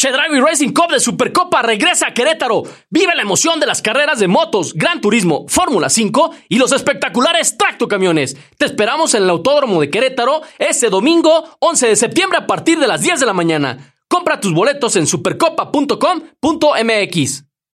Chedraui Racing Cup de Supercopa regresa a Querétaro. Vive la emoción de las carreras de motos, Gran Turismo, Fórmula 5 y los espectaculares tractocamiones. Te esperamos en el Autódromo de Querétaro este domingo 11 de septiembre a partir de las 10 de la mañana. Compra tus boletos en supercopa.com.mx.